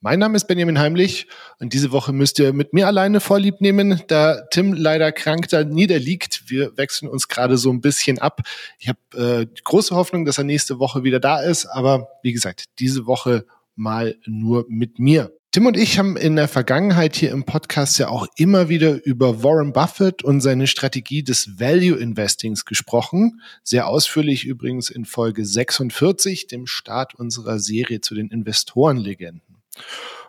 Mein Name ist Benjamin Heimlich und diese Woche müsst ihr mit mir alleine Vorlieb nehmen, da Tim leider krank da niederliegt. Wir wechseln uns gerade so ein bisschen ab. Ich habe äh, große Hoffnung, dass er nächste Woche wieder da ist, aber wie gesagt, diese Woche mal nur mit mir. Tim und ich haben in der Vergangenheit hier im Podcast ja auch immer wieder über Warren Buffett und seine Strategie des Value Investings gesprochen. Sehr ausführlich übrigens in Folge 46, dem Start unserer Serie zu den Investorenlegenden.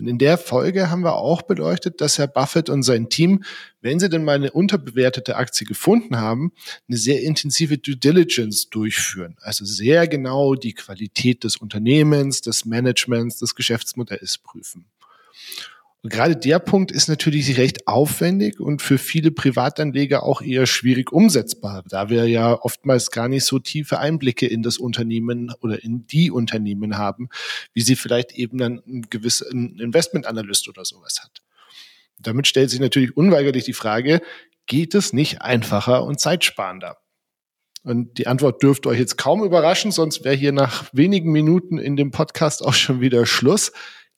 Und in der Folge haben wir auch beleuchtet, dass Herr Buffett und sein Team, wenn sie denn mal eine unterbewertete Aktie gefunden haben, eine sehr intensive Due Diligence durchführen. Also sehr genau die Qualität des Unternehmens, des Managements, des Geschäftsmodells prüfen. Und gerade der Punkt ist natürlich recht aufwendig und für viele Privatanleger auch eher schwierig umsetzbar, da wir ja oftmals gar nicht so tiefe Einblicke in das Unternehmen oder in die Unternehmen haben, wie sie vielleicht eben dann ein gewisser Investmentanalyst oder sowas hat. Damit stellt sich natürlich unweigerlich die Frage, geht es nicht einfacher und zeitsparender? Und die Antwort dürfte euch jetzt kaum überraschen, sonst wäre hier nach wenigen Minuten in dem Podcast auch schon wieder Schluss.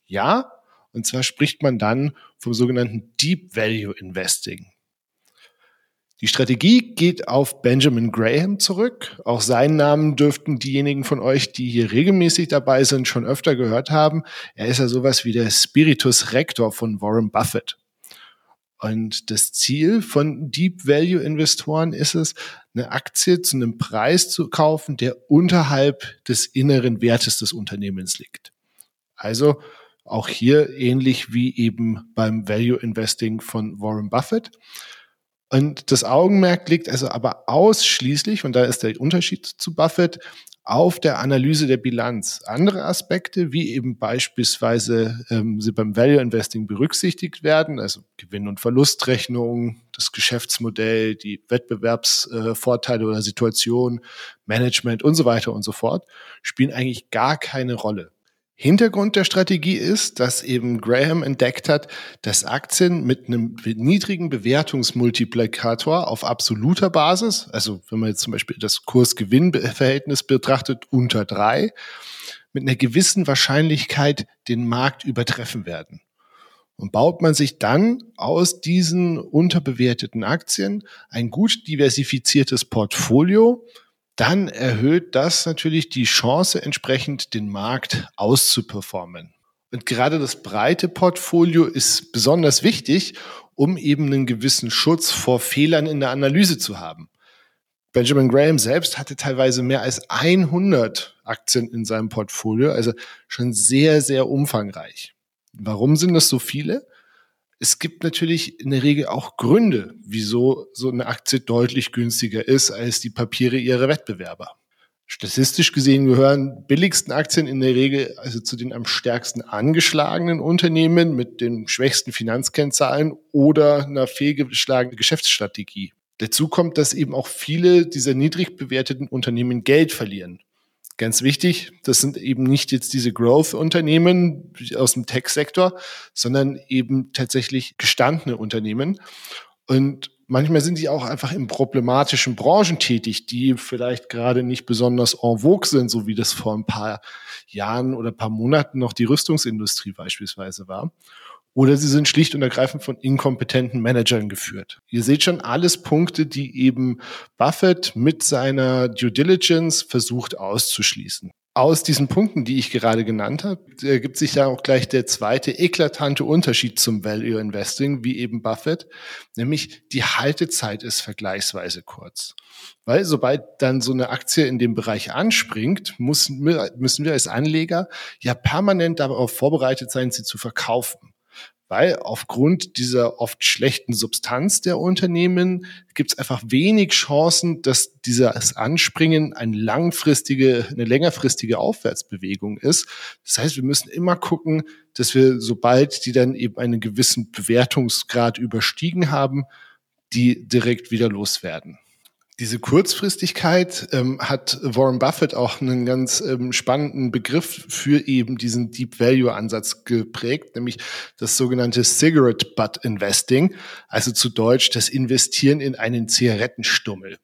Ja, und zwar spricht man dann vom sogenannten Deep Value Investing. Die Strategie geht auf Benjamin Graham zurück. Auch seinen Namen dürften diejenigen von euch, die hier regelmäßig dabei sind, schon öfter gehört haben. Er ist ja sowas wie der Spiritus Rector von Warren Buffett. Und das Ziel von Deep Value Investoren ist es, eine Aktie zu einem Preis zu kaufen, der unterhalb des inneren Wertes des Unternehmens liegt. Also auch hier ähnlich wie eben beim Value Investing von Warren Buffett. Und das Augenmerk liegt also aber ausschließlich, und da ist der Unterschied zu Buffett, auf der Analyse der Bilanz. Andere Aspekte, wie eben beispielsweise ähm, sie beim Value Investing berücksichtigt werden, also Gewinn- und Verlustrechnung, das Geschäftsmodell, die Wettbewerbsvorteile äh, oder Situation, Management und so weiter und so fort, spielen eigentlich gar keine Rolle. Hintergrund der Strategie ist, dass eben Graham entdeckt hat, dass Aktien mit einem niedrigen Bewertungsmultiplikator auf absoluter Basis, also wenn man jetzt zum Beispiel das Kurs-Gewinn-Verhältnis betrachtet, unter drei, mit einer gewissen Wahrscheinlichkeit den Markt übertreffen werden. Und baut man sich dann aus diesen unterbewerteten Aktien ein gut diversifiziertes Portfolio, dann erhöht das natürlich die Chance, entsprechend den Markt auszuperformen. Und gerade das breite Portfolio ist besonders wichtig, um eben einen gewissen Schutz vor Fehlern in der Analyse zu haben. Benjamin Graham selbst hatte teilweise mehr als 100 Aktien in seinem Portfolio, also schon sehr, sehr umfangreich. Warum sind das so viele? Es gibt natürlich in der Regel auch Gründe, wieso so eine Aktie deutlich günstiger ist als die Papiere ihrer Wettbewerber. Statistisch gesehen gehören billigsten Aktien in der Regel also zu den am stärksten angeschlagenen Unternehmen mit den schwächsten Finanzkennzahlen oder einer fehlgeschlagenen Geschäftsstrategie. Dazu kommt, dass eben auch viele dieser niedrig bewerteten Unternehmen Geld verlieren. Ganz wichtig, das sind eben nicht jetzt diese Growth-Unternehmen aus dem Tech-Sektor, sondern eben tatsächlich gestandene Unternehmen. Und manchmal sind die auch einfach in problematischen Branchen tätig, die vielleicht gerade nicht besonders en vogue sind, so wie das vor ein paar Jahren oder ein paar Monaten noch die Rüstungsindustrie beispielsweise war oder sie sind schlicht und ergreifend von inkompetenten Managern geführt. Ihr seht schon alles Punkte, die eben Buffett mit seiner Due Diligence versucht auszuschließen. Aus diesen Punkten, die ich gerade genannt habe, ergibt sich ja auch gleich der zweite eklatante Unterschied zum Value Investing, wie eben Buffett, nämlich die Haltezeit ist vergleichsweise kurz. Weil sobald dann so eine Aktie in dem Bereich anspringt, müssen wir als Anleger ja permanent darauf vorbereitet sein, sie zu verkaufen weil aufgrund dieser oft schlechten Substanz der Unternehmen gibt es einfach wenig Chancen, dass dieses Anspringen eine langfristige, eine längerfristige Aufwärtsbewegung ist. Das heißt, wir müssen immer gucken, dass wir, sobald die dann eben einen gewissen Bewertungsgrad überstiegen haben, die direkt wieder loswerden. Diese Kurzfristigkeit ähm, hat Warren Buffett auch einen ganz ähm, spannenden Begriff für eben diesen Deep Value Ansatz geprägt, nämlich das sogenannte Cigarette Butt Investing, also zu Deutsch das Investieren in einen Zigarettenstummel.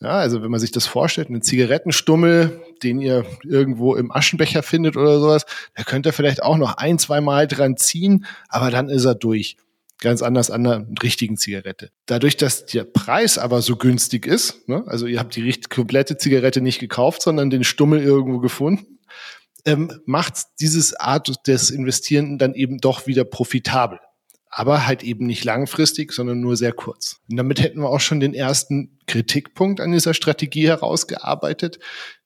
Ja, also wenn man sich das vorstellt, einen Zigarettenstummel, den ihr irgendwo im Aschenbecher findet oder sowas, da könnt ihr vielleicht auch noch ein, zwei Mal dran ziehen, aber dann ist er durch. Ganz anders an einer richtigen Zigarette. Dadurch, dass der Preis aber so günstig ist, ne, also ihr habt die komplette Zigarette nicht gekauft, sondern den Stummel irgendwo gefunden, ähm, macht dieses Art des Investieren dann eben doch wieder profitabel. Aber halt eben nicht langfristig, sondern nur sehr kurz. Und damit hätten wir auch schon den ersten Kritikpunkt an dieser Strategie herausgearbeitet,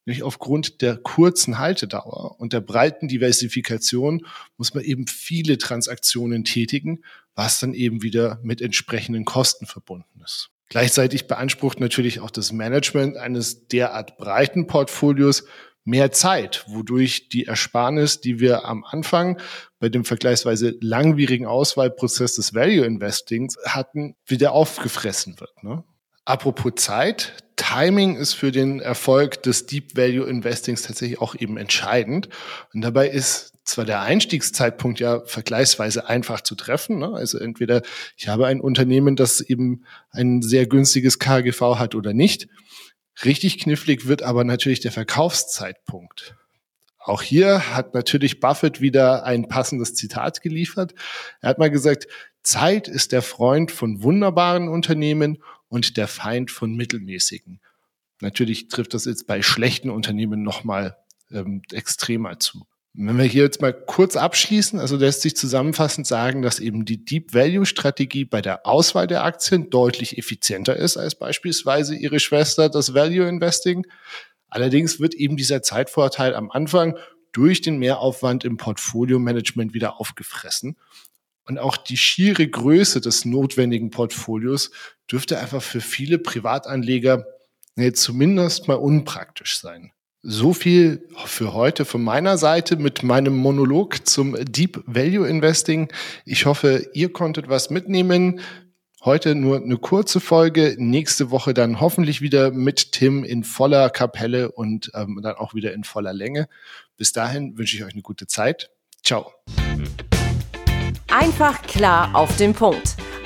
Nämlich aufgrund der kurzen Haltedauer und der breiten Diversifikation muss man eben viele Transaktionen tätigen, was dann eben wieder mit entsprechenden Kosten verbunden ist. Gleichzeitig beansprucht natürlich auch das Management eines derart breiten Portfolios mehr Zeit, wodurch die Ersparnis, die wir am Anfang bei dem vergleichsweise langwierigen Auswahlprozess des Value Investings hatten, wieder aufgefressen wird. Ne? Apropos Zeit, Timing ist für den Erfolg des Deep Value Investings tatsächlich auch eben entscheidend. Und dabei ist zwar der Einstiegszeitpunkt ja vergleichsweise einfach zu treffen. Ne? Also entweder ich habe ein Unternehmen, das eben ein sehr günstiges KGV hat oder nicht. Richtig knifflig wird aber natürlich der Verkaufszeitpunkt. Auch hier hat natürlich Buffett wieder ein passendes Zitat geliefert. Er hat mal gesagt, Zeit ist der Freund von wunderbaren Unternehmen und der Feind von mittelmäßigen. Natürlich trifft das jetzt bei schlechten Unternehmen nochmal ähm, extremer zu. Wenn wir hier jetzt mal kurz abschließen, also lässt sich zusammenfassend sagen, dass eben die Deep Value Strategie bei der Auswahl der Aktien deutlich effizienter ist als beispielsweise ihre Schwester, das Value Investing. Allerdings wird eben dieser Zeitvorteil am Anfang durch den Mehraufwand im Portfolio Management wieder aufgefressen. Und auch die schiere Größe des notwendigen Portfolios dürfte einfach für viele Privatanleger nee, zumindest mal unpraktisch sein. So viel für heute von meiner Seite mit meinem Monolog zum Deep Value Investing. Ich hoffe, ihr konntet was mitnehmen. Heute nur eine kurze Folge, nächste Woche dann hoffentlich wieder mit Tim in voller Kapelle und ähm, dann auch wieder in voller Länge. Bis dahin wünsche ich euch eine gute Zeit. Ciao. Einfach klar auf den Punkt.